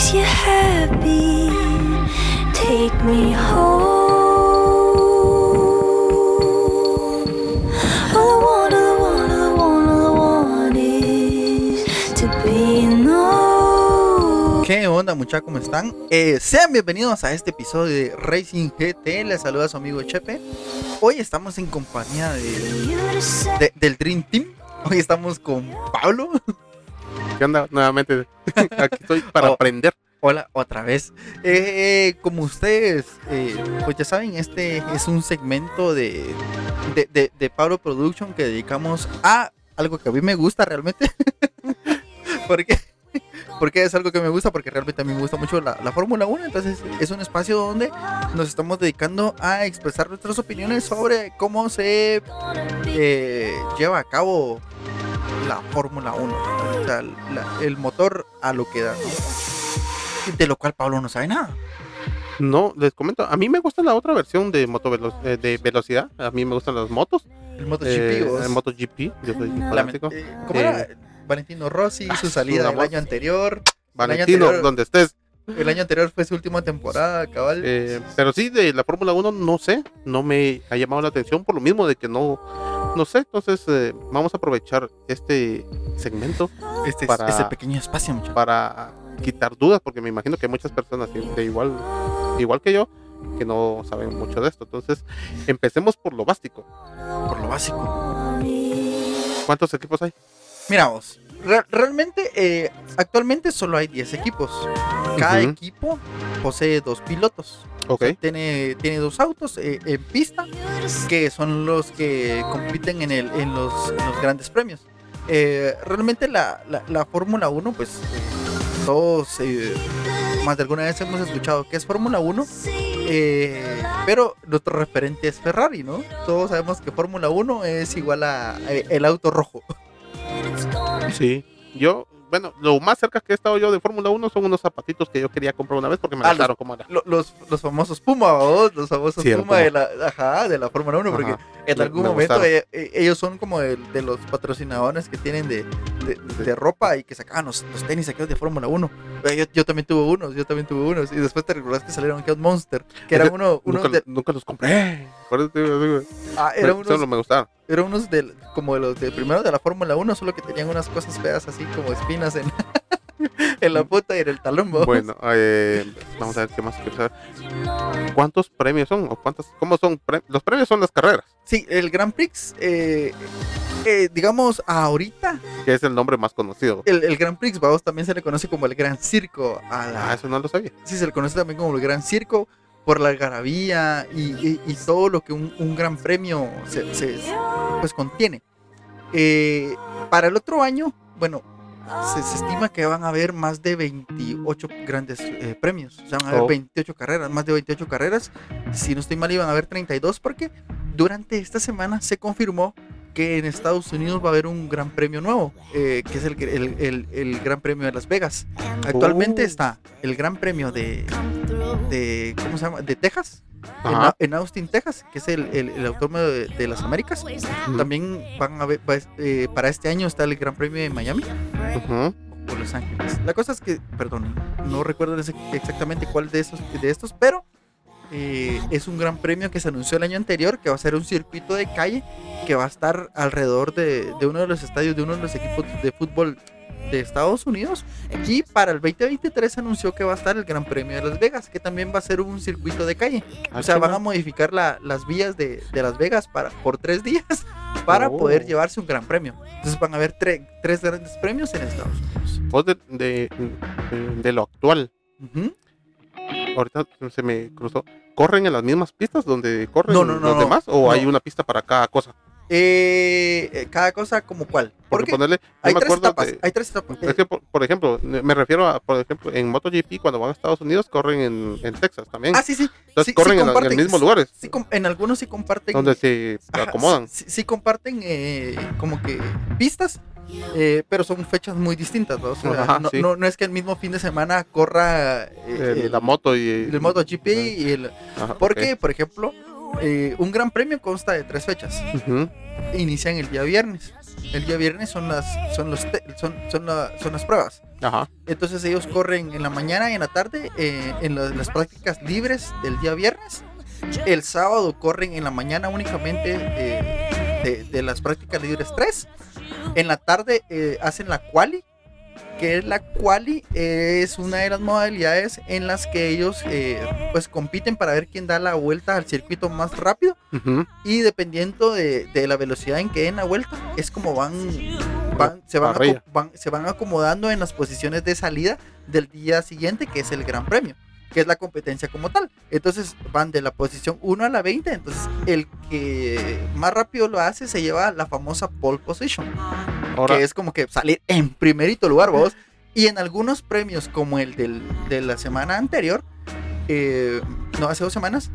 makes you happy. Take me home. All I want, all I want, all I want, all I want is to be known. ¿Qué onda muchachos? ¿Cómo están? Eh, sean bienvenidos a este episodio de Racing GT. Les saluda su amigo Chepe. Hoy estamos en compañía de, de- del Dream Team. Hoy estamos con Pablo. ¿Qué onda? Nuevamente, aquí estoy para Oh. aprender. Hola, otra vez. Eh, como ustedes, eh, pues ya saben, este es un segmento de, de, de- de Pablo Production que dedicamos a algo que a mí me gusta realmente. porque, porque es algo que me gusta, porque realmente a mí me gusta mucho la, la Fórmula 1. Entonces es un espacio donde nos estamos dedicando a expresar nuestras opiniones sobre cómo se eh, lleva a cabo la Fórmula 1. ¿no? O sea, la- el motor a lo que da. De lo cual Pablo no sabe nada. No, les comento, a mí me gusta la otra versión de moto velo- eh, de velocidad. A mí me gustan las motos. El MotoGP. eh, el MotoGP, yo soy fanático. eh, ¿Cómo Eh, era? Valentino Rossi, ah, su salida una el voz. año anterior. Valentino, anterior- donde estés. El año anterior fue su última temporada, cabal. Eh, pero sí, de la Fórmula 1 no sé, no me ha llamado la atención por lo mismo de que no, no sé. Entonces eh, vamos a aprovechar este segmento este, para- este pequeño espacio, muchachos. para quitar dudas, porque me imagino que hay muchas personas que igual, igual que yo, que no saben mucho de esto. Entonces, empecemos por lo básico. Por lo básico. ¿Cuántos equipos hay? Mira vos, re- realmente eh, actualmente solo hay 10 equipos. Cada equipo posee dos pilotos. Ok. Tiene, tiene dos autos eh, en pista que son los que compiten en, el, en, los, en los grandes premios. Eh, realmente la, la, la Fórmula 1, pues todos eh, más de alguna vez hemos escuchado que es Fórmula 1, eh, pero nuestro referente es Ferrari, ¿no? Todos sabemos que Fórmula 1 es igual a, a el auto rojo. Sí. Yo, bueno, lo más cerca que he estado yo de Fórmula 1 son unos zapatitos que yo quería comprar una vez porque me Ah, gustaron como era. Lo- Los, los famosos Puma, ¿vos? los famosos Puma, Puma. de la, ajá, de la Fórmula 1, porque Ajá. En algún me momento eh, eh, ellos son como el- de los patrocinadores que tienen de, de, de ropa y que sacaban los, los tenis aquellos de Fórmula 1. Eh, Yo, yo también tuve unos, yo también tuve unos. Y después te recordás que salieron aquellos Monster, que eran uno, unos Nunca, de, nunca los compré. Ah, eran solo unos, me gustaron. eran unos del- como de los de primero de la Fórmula 1, solo que tenían unas cosas feas así como espinas en, en la puta y en el talón. ¿vos? Bueno, eh, vamos a ver qué más quiero saber. ¿Cuántos premios son? ¿O cuántas, ¿Cómo son? pre- Los premios son las carreras, Sí, el Grand Prix, eh, eh, digamos, ahorita que es el nombre más conocido. el, el Grand Prix, vamos, también se le conoce como el Gran Circo. A la, Ah, eso no lo sabía. sí, se le conoce también como el Gran Circo por la algarabía y, y- y todo lo que un, un gran premio se, se- pues contiene. Eh, para el otro año, bueno, se, se estima que van a haber más de 28 grandes eh, premios. O sea, van a haber Oh. 28 carreras, más de 28 carreras. Si no estoy mal, iban a haber 32 porque durante esta semana se confirmó que en Estados Unidos va a haber un gran premio nuevo, eh, que es el, el- el- el Gran Premio de Las Vegas. Actualmente Oh. está el Gran Premio de, de ¿cómo se llama? De Texas, en, Austin, Texas, que es el, el, el autódromo de, de las Américas. También van a ver, va- eh, para este año está el Gran Premio de Miami O Los Ángeles. La cosa es que, perdón, no recuerdo exactamente cuál de esos de estos, pero eh, es un gran premio que se anunció el año anterior, que va a ser un circuito de calle que va a estar alrededor de, de uno de los estadios de uno de los equipos de fútbol de Estados Unidos. Y para el 2023 se anunció que va a estar el Gran Premio de Las Vegas, que también va a ser un circuito de calle. Ah, O sea, van a modificar la- las vías de, de Las Vegas para, por tres días para Oh. poder llevarse un gran premio. Entonces van a haber tre- tres grandes premios en Estados Unidos. Vos de, de, de- lo actual, ahorita se me cruzó. ¿Corren en las mismas pistas donde corren No, no, no, los demás? ¿O hay una pista para cada cosa? Eh, eh, cada cosa como cuál. Porque Porque ponerle, yo hay me tres acuerdo etapas. de- Hay tres etapas. Es que, por, por ejemplo, me refiero a, por ejemplo, en MotoGP, cuando van a Estados Unidos, corren en, en Texas también. ah, sí, sí. Entonces sí, corren sí en, en los mismos lugares, sí en algunos sí comparten. donde se ajá, acomodan. Sí, sí comparten eh, como que pistas, eh, pero son fechas muy distintas. ¿no? O sea, Ajá, no, no, no es que el mismo fin de semana corra eh, El- el, la moto y el MotoGP y el. Ajá, Porque, por ejemplo, eh, un gran premio consta de tres fechas. Inician el día viernes. El día viernes son las, son los, te- son, son, la- son las pruebas. Ajá. Entonces ellos corren en la mañana y en la tarde eh, en la- las prácticas libres del día viernes. El sábado corren en la mañana únicamente eh, de, de las prácticas libres 3. En la tarde hacen la quali, que es la quali es una de las modalidades en las que ellos eh, pues compiten para ver quién da la vuelta al circuito más rápido Ujú. y dependiendo de, de la velocidad en que den la vuelta, es como van, van- se, van, van- se van acomodando en las posiciones de salida del día siguiente, que es el Gran Premio, que es la competencia como tal. Entonces van de la posición 1 a la 20, entonces el que más rápido lo hace se lleva la famosa pole position, Ahora, que es como que salir en primerito lugar, vos. Y en algunos premios, como el del, de la semana anterior, eh, no, hace dos semanas,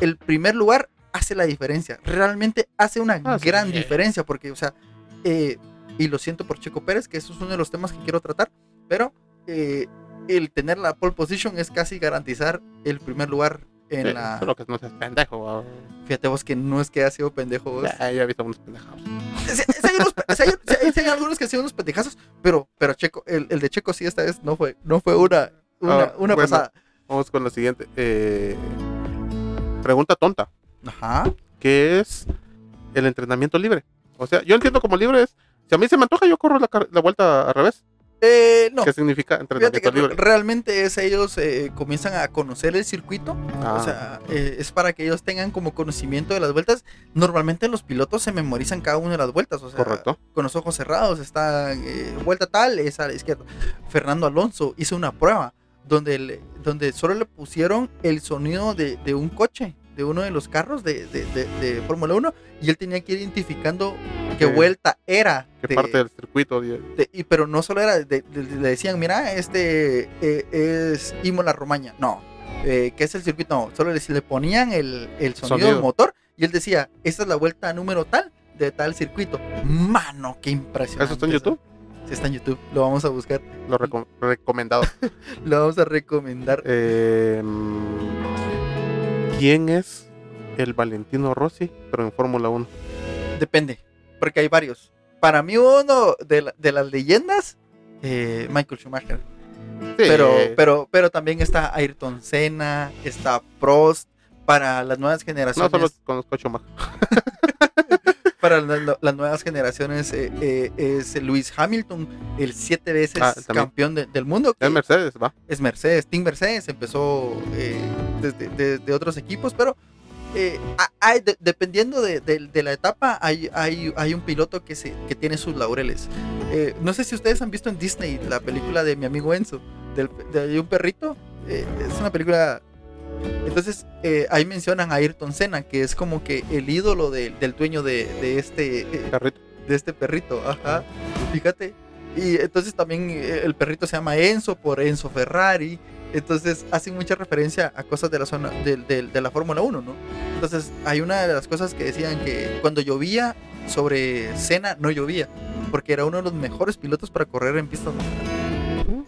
el primer lugar hace la diferencia. Realmente hace una Ah, sí. gran diferencia, porque, o sea, eh, y lo siento por Checo Pérez, que eso es uno de los temas que quiero tratar, pero eh, el tener la pole position es casi garantizar el primer lugar en eh, la... solo que no seas pendejo. va. Fíjate vos que no es que ha sido pendejo. vos. Ya, he visto unos pendejados. Sí, sí hay, unos- sí hay- sí hay algunos que sido unos pendejazos, pero, pero Checo, el, el de Checo sí esta vez no fue, no fue una, una, Ah, una bueno. pasada. Vamos con la siguiente. Eh, pregunta tonta. Ajá. ¿Qué es el entrenamiento libre? O sea, yo entiendo como libre es. Si a mí se me antoja, yo corro la, la vuelta al revés. Eh, no. ¿Qué significa entrenamiento libre? realmente es ellos eh, comienzan a conocer el circuito, Ah, o sea, eh, es para que ellos tengan como conocimiento de las vueltas. Normalmente los pilotos se memorizan cada una de las vueltas, o sea, correcto. con los ojos cerrados, está eh, vuelta tal, es a la izquierda. Fernando Alonso hizo una prueba donde, le- donde solo le pusieron el sonido de, de un coche, de uno de los carros de, de, de- de Fórmula 1, y él tenía que ir identificando qué vuelta era. ¿Qué parte del circuito? y, pero no solo era, le decían, mira, este eh, es Imola Romaña. No, eh, ¿qué es el circuito? No, solo le, le ponían el, el sonido, del motor y él decía, esta es la vuelta número tal de tal circuito. Mano, qué impresionante. ¿Eso está en YouTube? Sí, está en YouTube. Lo vamos a buscar. Lo reco- recomendado. Lo vamos a recomendar. Eh, ¿Quién es el Valentino Rossi, pero en Fórmula 1? Depende, porque hay varios. Para mí uno de, la- de las leyendas, eh, Michael Schumacher. Sí, Pero, pero, pero también está Ayrton Senna, está Prost. Para las nuevas no generaciones, solo conozco a Schumacher. para la- las nuevas generaciones eh, eh, es Lewis Hamilton, el siete veces Ah, campeón de- del mundo. Es Mercedes, va. es Mercedes, Team Mercedes empezó eh, desde de, de otros equipos, pero eh, ha- hay- de- dependiendo de, de- de la etapa, hay, hay, hay un piloto que, se, que tiene sus laureles. Eh, no sé si ustedes han visto en Disney la película de mi amigo Enzo, del, de un perrito. eh, es una película... Entonces eh, ahí mencionan a Ayrton Senna, que es como que el ídolo de- del dueño de, de este... eh, Carrito. de este perrito, ajá, fíjate. Y entonces también eh, el perrito se llama Enzo por Enzo Ferrari. Entonces hacen mucha referencia a cosas de la zona de, de- de la Fórmula 1, ¿no? Entonces hay una de las cosas que decían que cuando llovía sobre Senna no llovía, porque era uno de los mejores pilotos para correr en pistas mojadas.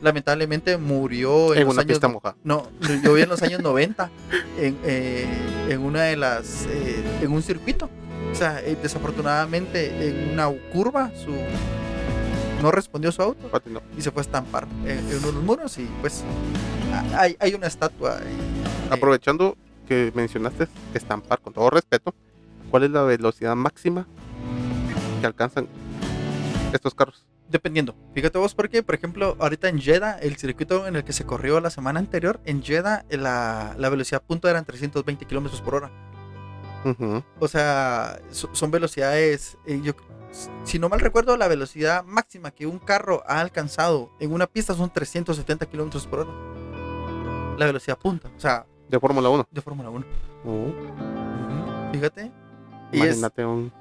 Lamentablemente murió en, En los una años pista mojada. no, llovió en los años 90 en, eh, en una de las eh, en un circuito. O sea, eh, desafortunadamente en una curva su no respondió su auto Patinó. y se fue a estampar en, en uno de los muros y pues hay, hay una estatua. Aprovechando que mencionaste estampar, con todo respeto, ¿cuál es la velocidad máxima que alcanzan estos carros? Dependiendo. Fíjate vos porque, por ejemplo, ahorita en Jeddah, el circuito en el que se corrió la semana anterior, en Jeddah la, la velocidad punto eran 320 kilómetros por hora. O sea, so- son velocidades. eh, yo, si no mal recuerdo, la velocidad máxima que un carro ha alcanzado en una pista son 370 kilómetros por hora. La velocidad punta, o sea, De Fórmula 1. de Fórmula 1. Uh, Fíjate. Y es- imagínate un.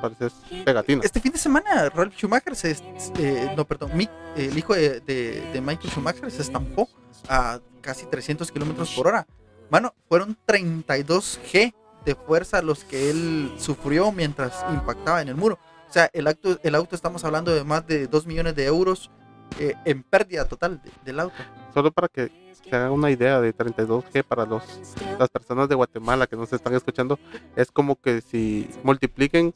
Pareces pegatina. este fin de semana, Ralf Schumacher se. eh, no, perdón, Mick, el hijo de, de- de Michael Schumacher se estampó a casi 300 kilómetros por hora. Mano, fueron 32 G de fuerza los que él sufrió mientras impactaba en el muro. O sea, el, auto, el auto estamos hablando de más de 2 millones de euros eh, en pérdida total de- del auto. Solo para que se hagan una idea de 32G para los, las personas de Guatemala que nos están escuchando, es como que si multipliquen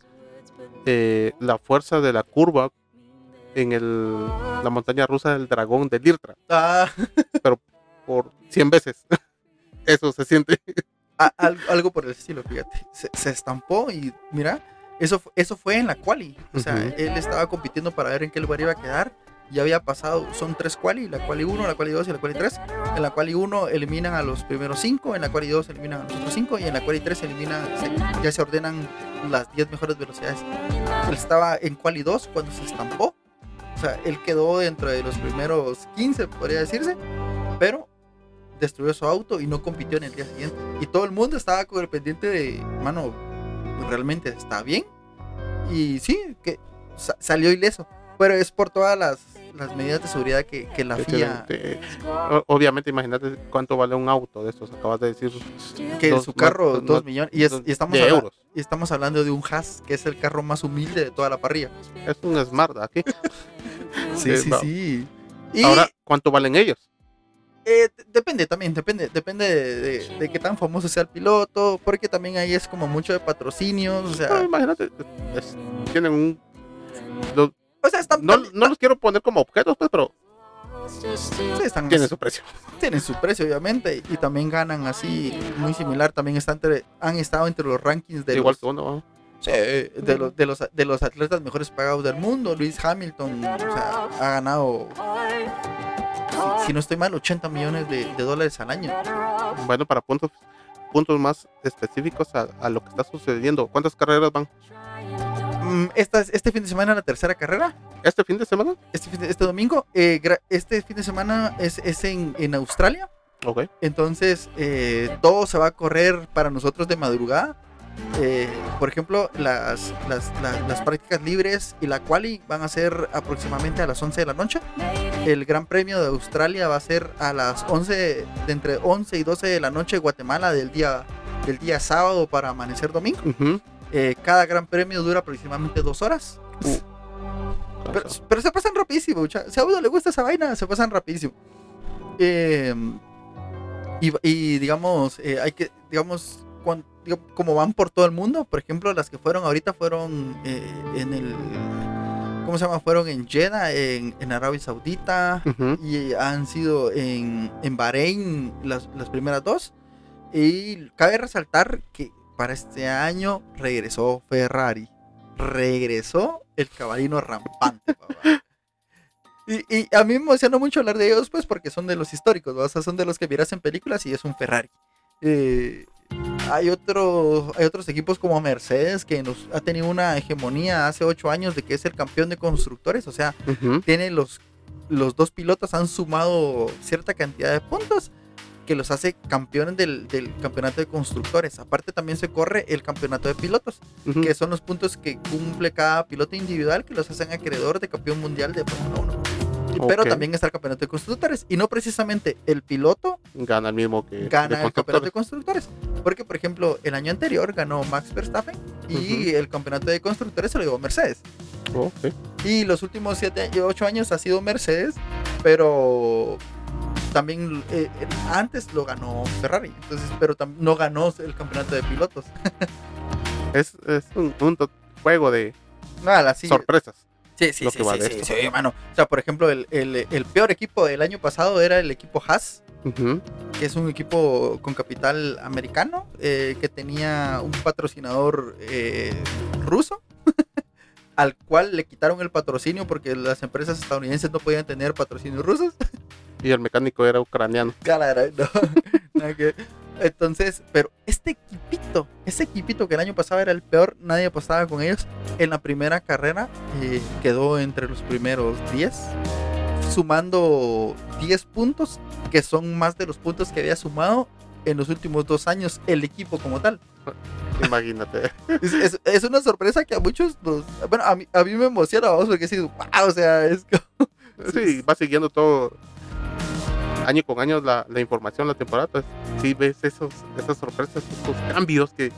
eh, la fuerza de la curva en el, la montaña rusa del dragón de Lirtra Ah, por 100 veces. Eso se siente. algo por el estilo, fíjate. Se, se estampó y mira, eso, eso fue en la quali. O sea, él estaba compitiendo para ver en qué lugar iba a quedar. Ya había pasado, son tres quali, la quali 1, la quali 2 y la quali 3. En la quali 1 eliminan a los primeros 5, en la quali 2 eliminan a los otros 5 y en la quali 3 eliminan, se- ya se ordenan las 10 mejores velocidades. Él estaba en quali 2 cuando se estampó. O sea, él quedó dentro de los primeros 15, podría decirse, pero destruyó su auto y no compitió en el día siguiente. Y todo el mundo estaba con el pendiente de, mano, realmente está bien. Y sí, que sa- salió ileso. Pero es por todas las, las medidas de seguridad que, que la FIA, Excelente. Obviamente, imagínate cuánto vale un auto de estos. Acabas de decir. que dos- su carro, más- 2 más- millones. Y, es- dos- y estamos de euros. y estamos hablando de un Haas, que es el carro más humilde de toda la parrilla. Es un Smart aquí. Sí, Eh, sí, sí. Y Ahora, ¿cuánto valen ellos? eh, depende también, depende, depende de, de- de qué tan famoso sea el piloto, porque también ahí es como mucho de patrocinios, o No, sea, imagínate. es- tienen un. los- o sea, están, no, no los quiero poner como objetos, pues, pero sí, están tienen su precio. tienen su precio obviamente y también ganan así muy similar también están entre- han estado entre los rankings de Igual los, que uno. ¿no? sí, de los de los de los atletas mejores pagados del mundo Luis Hamilton o sea, ha ganado si, si no estoy mal 80 millones de, de dólares al año Bueno, para puntos puntos más específicos a, a lo que está sucediendo. ¿Cuántas carreras van? Mm, esta, es- este fin de semana la tercera carrera ¿Este fin de semana? este, fin de- este domingo eh, este fin de semana es, es en, en Australia Ok. Entonces, eh, todo se va a correr para nosotros de madrugada. Eh, por ejemplo, las, las, la- las prácticas libres y la quali van a ser aproximadamente a las 11 de la noche. El Gran Premio de Australia va a ser a las 11, de entre 11 y 12 de la noche Guatemala del día, del día sábado para amanecer domingo. Ujú. Eh, cada Gran Premio dura aproximadamente dos horas. Pero, pero se pasan rapidísimo, Si a uno le gusta esa vaina, se pasan rapidísimo. Eh, y, y, digamos, eh, hay que, digamos, cuan- digo, como van por todo el mundo, por ejemplo, las que fueron ahorita fueron eh, en el, ¿cómo se llama? Fueron en Jeddah, en, en Arabia Saudita, Ujú. y han sido en, en Bahrein las, las primeras dos. Y cabe resaltar que para este año regresó Ferrari. Regresó el caballino rampante, papá. Y, y a mí me emociona mucho hablar de ellos, pues, porque son de los históricos, ¿no? O sea, son de los que miras en películas y es un Ferrari. Eh, hay, otro, hay otros equipos como Mercedes que nos ha tenido una hegemonía hace ocho años de que es el campeón de constructores. O sea, Ujú. tiene los, los dos pilotos han sumado cierta cantidad de puntos que los hace campeones del, del campeonato de constructores. Aparte también se corre el campeonato de pilotos, Ujú. que son los puntos que cumple cada piloto individual que los hacen acreedor de campeón mundial de Fórmula 1. Y- Pero también está el campeonato de constructores y no precisamente el piloto Gana el mismo que. gana el campeonato de constructores. Porque, por ejemplo, el año anterior ganó Max Verstappen y el campeonato de constructores se lo llevó Mercedes. Oh, sí. Y los últimos 7 y 8 años ha sido Mercedes, pero también eh, eh, antes lo ganó Ferrari, entonces, pero no ganó el campeonato de pilotos. Es, es un, un juego de Nada, sí, sorpresas. sí, sí, lo sí, que va sí, de mano. O sea, por ejemplo, el, el- el peor equipo del año pasado era el equipo Haas, que es un equipo con capital americano, eh, que tenía un patrocinador eh, ruso, al cual le quitaron el patrocinio porque las empresas estadounidenses no podían tener patrocinios rusos. Y el mecánico era ucraniano. No, Entonces, pero este equipito, ese equipito que el año pasado era el peor, nadie apostaba con ellos. En la primera carrera eh, quedó entre los primeros 10, sumando 10 puntos, que son más de los puntos que había sumado en los últimos dos años el equipo como tal. Imagínate. Es, es- es una sorpresa que a muchos nos... Bueno, a mí, a mí me emociona, vamos, porque sí, wow, o sea, es como... Sí, va siguiendo todo año con año la, la información, la temporada. pues, sí ves esos, esas sorpresas, esos cambios que,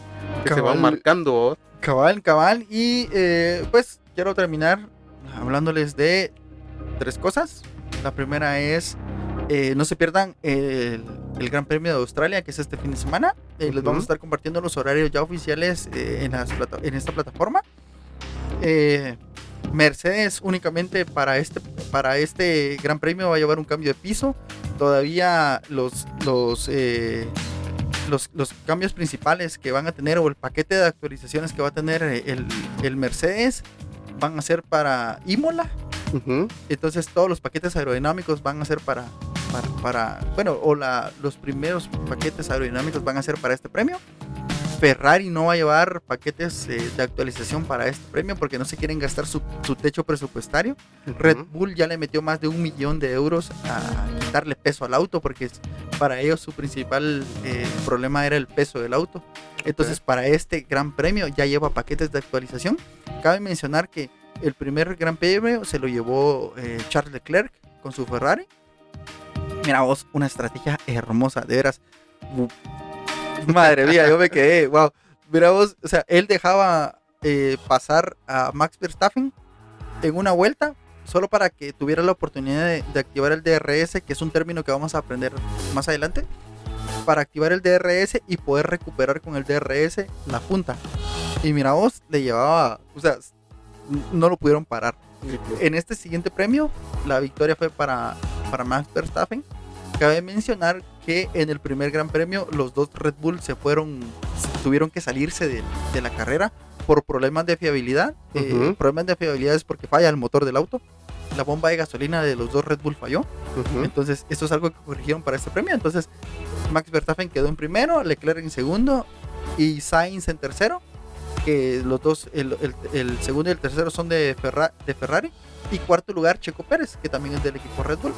que se van Cabal. marcando. Cabal, cabal. Y eh, pues quiero terminar hablándoles de tres cosas. La primera es, eh, no se pierdan el, el Gran Premio de Australia, que es este fin de semana. Eh, Les vamos a estar compartiendo los horarios ya oficiales eh, en, las plata- en esta plataforma. eh, Mercedes únicamente para este, para este Gran Premio va a llevar un cambio de piso. Todavía los, los, eh, los, los cambios principales que van a tener o el paquete de actualizaciones que va a tener eh, el, el Mercedes van a ser para Imola. Entonces todos los paquetes aerodinámicos van a ser para, para, para- bueno, o la, los primeros paquetes aerodinámicos van a ser para este premio. Ferrari no va a llevar paquetes eh, de actualización para este premio porque no se quieren gastar su, su techo presupuestario. Red. Bull ya le metió más de un millón de euros a quitarle peso al auto porque es- para ellos su principal eh, problema era el peso del auto. Entonces para este gran premio ya lleva paquetes de actualización. Cabe mencionar que el primer gran premio se lo llevó eh, Charles Leclerc con su Ferrari. Mira vos, una estrategia hermosa, de veras. Madre mía, yo me quedé, wow. Mira vos, o sea, él dejaba eh, pasar a Max Verstappen en una vuelta solo para que tuviera la oportunidad de, de activar el DRS, que es un término que vamos a aprender más adelante, para activar el DRS y poder recuperar con el DRS la punta. Y mira vos, le llevaba, o sea, no lo pudieron parar. En este siguiente premio, la victoria fue para, para Max Verstappen. Cabe mencionar que en el primer gran premio los dos Red Bull se fueron, tuvieron que salirse de, de la carrera por problemas de fiabilidad. Eh, Ujú. problemas de fiabilidad es porque falla el motor del auto. La bomba de gasolina de los dos Red Bull falló. Ujú. Entonces, esto es algo que corrigieron para este premio. Entonces, Max Verstappen quedó en primero, Leclerc en segundo y Sainz en tercero. Que los dos, el, el- el segundo y el tercero son de, Ferra- de Ferrari. Y cuarto lugar, Checo Pérez, que también es del equipo Red Bull.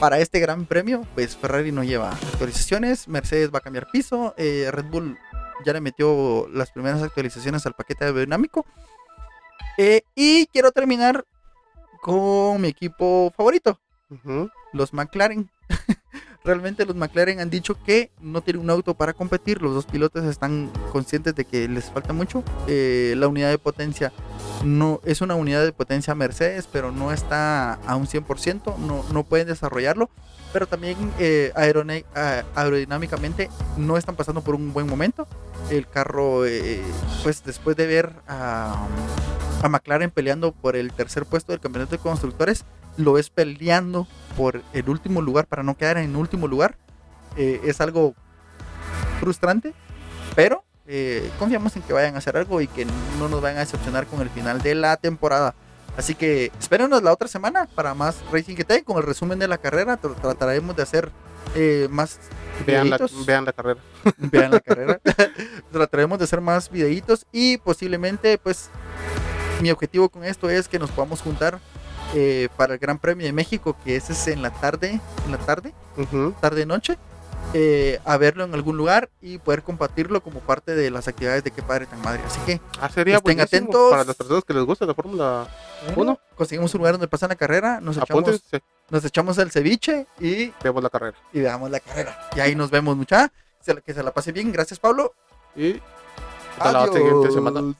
Para este gran premio, pues Ferrari no lleva actualizaciones, Mercedes va a cambiar piso, eh, Red Bull ya le metió las primeras actualizaciones al paquete aerodinámico. Eh, y quiero terminar con mi equipo favorito, los McLaren. Realmente los McLaren han dicho que no tienen un auto para competir. Los dos pilotos están conscientes de que les falta mucho. Eh, la unidad de potencia no es una unidad de potencia Mercedes, pero no está a un 100%. No, no pueden desarrollarlo. Pero también eh, aerodinámicamente no están pasando por un buen momento. El carro, eh, pues después de ver a, a McLaren peleando por el tercer puesto del campeonato de constructores, lo ves peleando por el último lugar para no quedar en último lugar. Eh, es algo frustrante, pero eh, confiamos en que vayan a hacer algo y que no nos vayan a decepcionar con el final de la temporada. Así que espérenos la otra semana para más Racing que con el resumen de la carrera. Tr- Trataremos de hacer eh, más Vean la, vean la carrera. Vean la carrera. Trataremos de hacer más videitos y posiblemente, pues, mi objetivo con esto es que nos podamos juntar eh, para el Gran Premio de México, que ese es en la tarde, en la tarde, Ujú. tarde noche, eh, a verlo en algún lugar y poder compartirlo como parte de las actividades de qué padre tan madre. Así que Ah, sería Estén atentos. para las personas que les gusta la Fórmula Uno. conseguimos un lugar donde pasan la carrera, nos echamos, Apúntense, nos echamos el ceviche y, vemos la carrera. y veamos la carrera. Y ahí nos vemos mucha. Que se la pase bien. Gracias, Pablo. Y hasta la siguiente semana.